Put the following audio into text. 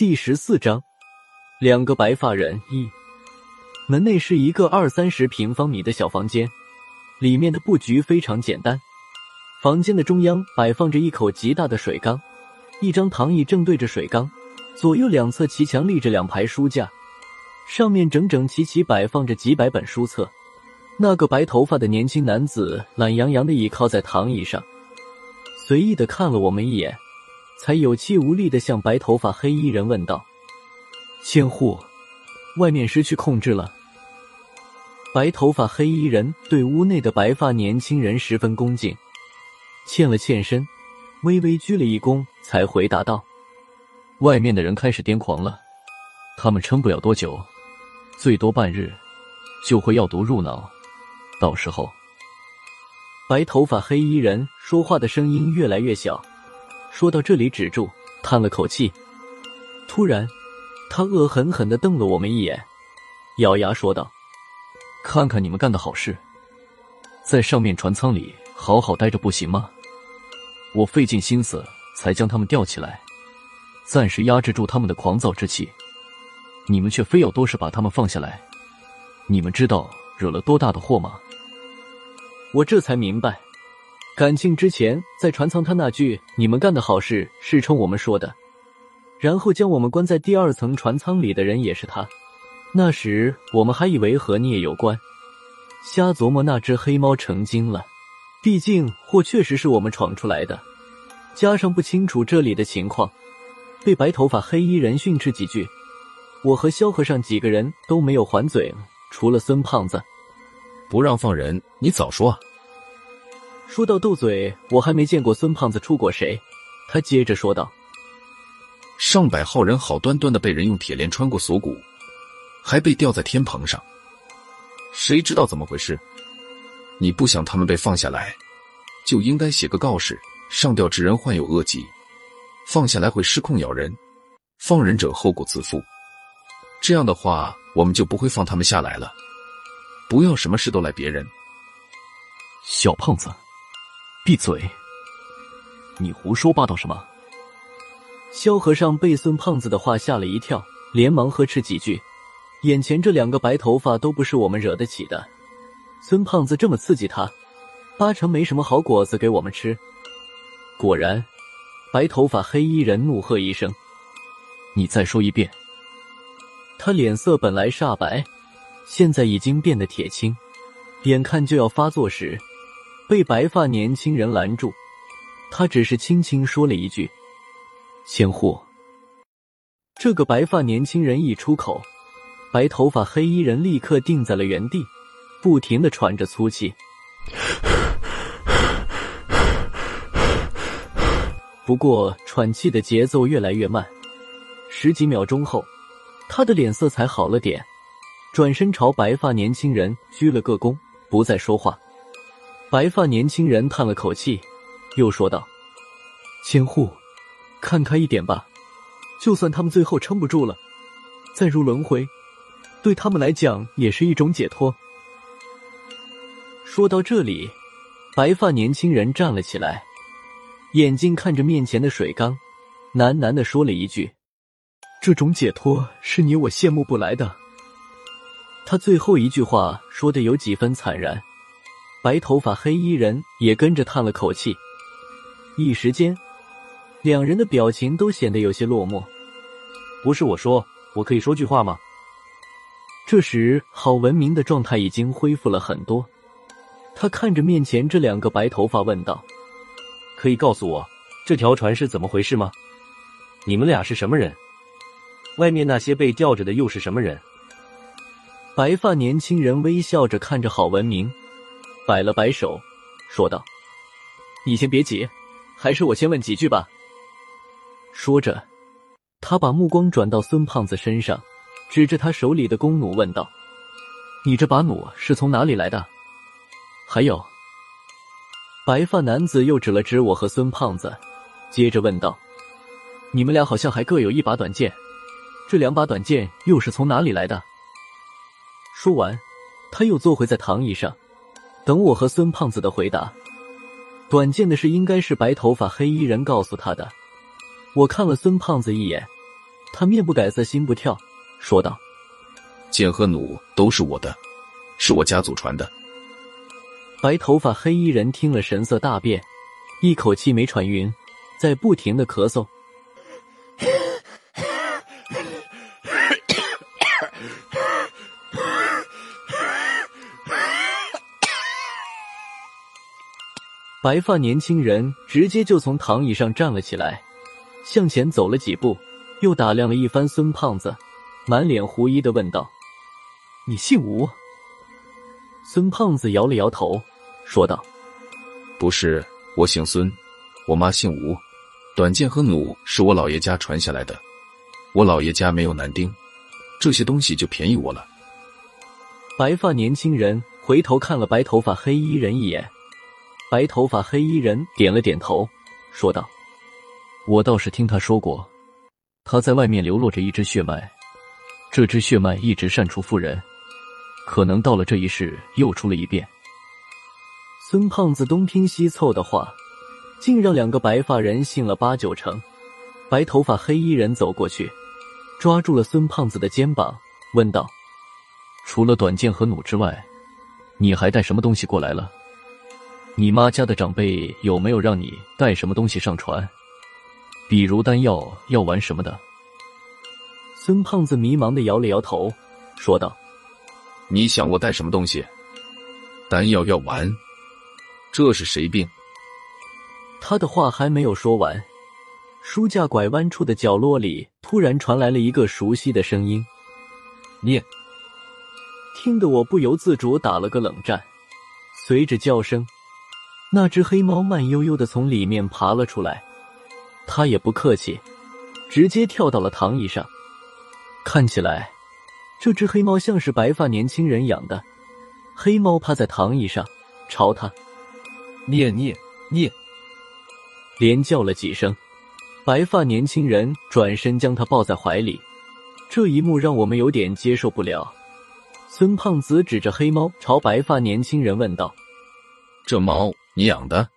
第十四章，两个白发人一。门内是一个二三十平方米的小房间，里面的布局非常简单。房间的中央摆放着一口极大的水缸，一张躺椅正对着水缸，左右两侧齐墙立着两排书架，上面整整齐齐摆放着几百本书册。那个白头发的年轻男子懒洋洋的倚靠在躺椅上，随意的看了我们一眼。才有气无力的向白头发黑衣人问道：“千户，外面失去控制了。”白头发黑衣人对屋内的白发年轻人十分恭敬，欠了欠身，微微鞠了一躬，才回答道：“外面的人开始癫狂了，他们撑不了多久，最多半日，就会药毒入脑，到时候……”白头发黑衣人说话的声音越来越小。说到这里，止住，叹了口气。突然，他恶狠狠的瞪了我们一眼，咬牙说道：“看看你们干的好事，在上面船舱里好好待着不行吗？我费尽心思才将他们吊起来，暂时压制住他们的狂躁之气，你们却非要多事把他们放下来。你们知道惹了多大的祸吗？”我这才明白。感情之前在船舱，他那句“你们干的好事”是冲我们说的，然后将我们关在第二层船舱里的人也是他。那时我们还以为和聂有关，瞎琢磨那只黑猫成精了。毕竟祸确实是我们闯出来的，加上不清楚这里的情况，被白头发黑衣人训斥几句，我和萧和尚几个人都没有还嘴，除了孙胖子，不让放人，你早说啊。说到斗嘴，我还没见过孙胖子出过谁。他接着说道：“上百号人好端端的被人用铁链穿过锁骨，还被吊在天棚上，谁知道怎么回事？你不想他们被放下来，就应该写个告示：上吊之人患有恶疾，放下来会失控咬人，放人者后果自负。这样的话，我们就不会放他们下来了。不要什么事都赖别人。”小胖子。闭嘴！你胡说八道什么？萧和尚被孙胖子的话吓了一跳，连忙呵斥几句。眼前这两个白头发都不是我们惹得起的，孙胖子这么刺激他，八成没什么好果子给我们吃。果然，白头发黑衣人怒喝一声：“你再说一遍！”他脸色本来煞白，现在已经变得铁青，眼看就要发作时。被白发年轻人拦住，他只是轻轻说了一句：“千户。”这个白发年轻人一出口，白头发黑衣人立刻定在了原地，不停的喘着粗气。不过喘气的节奏越来越慢，十几秒钟后，他的脸色才好了点，转身朝白发年轻人鞠了个躬，不再说话。白发年轻人叹了口气，又说道：“千户，看开一点吧。就算他们最后撑不住了，再入轮回，对他们来讲也是一种解脱。”说到这里，白发年轻人站了起来，眼睛看着面前的水缸，喃喃的说了一句：“这种解脱是你我羡慕不来的。”他最后一句话说的有几分惨然。白头发黑衣人也跟着叹了口气，一时间，两人的表情都显得有些落寞。不是我说，我可以说句话吗？这时，郝文明的状态已经恢复了很多，他看着面前这两个白头发问道：“可以告诉我这条船是怎么回事吗？你们俩是什么人？外面那些被吊着的又是什么人？”白发年轻人微笑着看着郝文明。摆了摆手，说道：“你先别急，还是我先问几句吧。”说着，他把目光转到孙胖子身上，指着他手里的弓弩问道：“你这把弩是从哪里来的？”还有，白发男子又指了指我和孙胖子，接着问道：“你们俩好像还各有一把短剑，这两把短剑又是从哪里来的？”说完，他又坐回在躺椅上。等我和孙胖子的回答，短剑的事应该是白头发黑衣人告诉他的。我看了孙胖子一眼，他面不改色心不跳，说道：“剑和弩都是我的，是我家祖传的。”白头发黑衣人听了，神色大变，一口气没喘匀，在不停的咳嗽。白发年轻人直接就从躺椅上站了起来，向前走了几步，又打量了一番孙胖子，满脸狐疑的问道：“你姓吴？”孙胖子摇了摇头，说道：“不是，我姓孙，我妈姓吴。短剑和弩是我姥爷家传下来的，我姥爷家没有男丁，这些东西就便宜我了。”白发年轻人回头看了白头发黑衣人一眼。白头发黑衣人点了点头，说道：“我倒是听他说过，他在外面流落着一支血脉，这支血脉一直善出妇人，可能到了这一世又出了一遍。”孙胖子东拼西凑的话，竟让两个白发人信了八九成。白头发黑衣人走过去，抓住了孙胖子的肩膀，问道：“除了短剑和弩之外，你还带什么东西过来了？”你妈家的长辈有没有让你带什么东西上船？比如丹药、药丸什么的？孙胖子迷茫的摇了摇头，说道：“你想我带什么东西？丹药、药丸？这是谁病？”他的话还没有说完，书架拐弯处的角落里突然传来了一个熟悉的声音：“念！”听得我不由自主打了个冷战，随着叫声。那只黑猫慢悠悠的从里面爬了出来，它也不客气，直接跳到了躺椅上。看起来，这只黑猫像是白发年轻人养的。黑猫趴在躺椅上，朝他念念念，连叫了几声。白发年轻人转身将它抱在怀里，这一幕让我们有点接受不了。孙胖子指着黑猫，朝白发年轻人问道：“这猫？”你养的。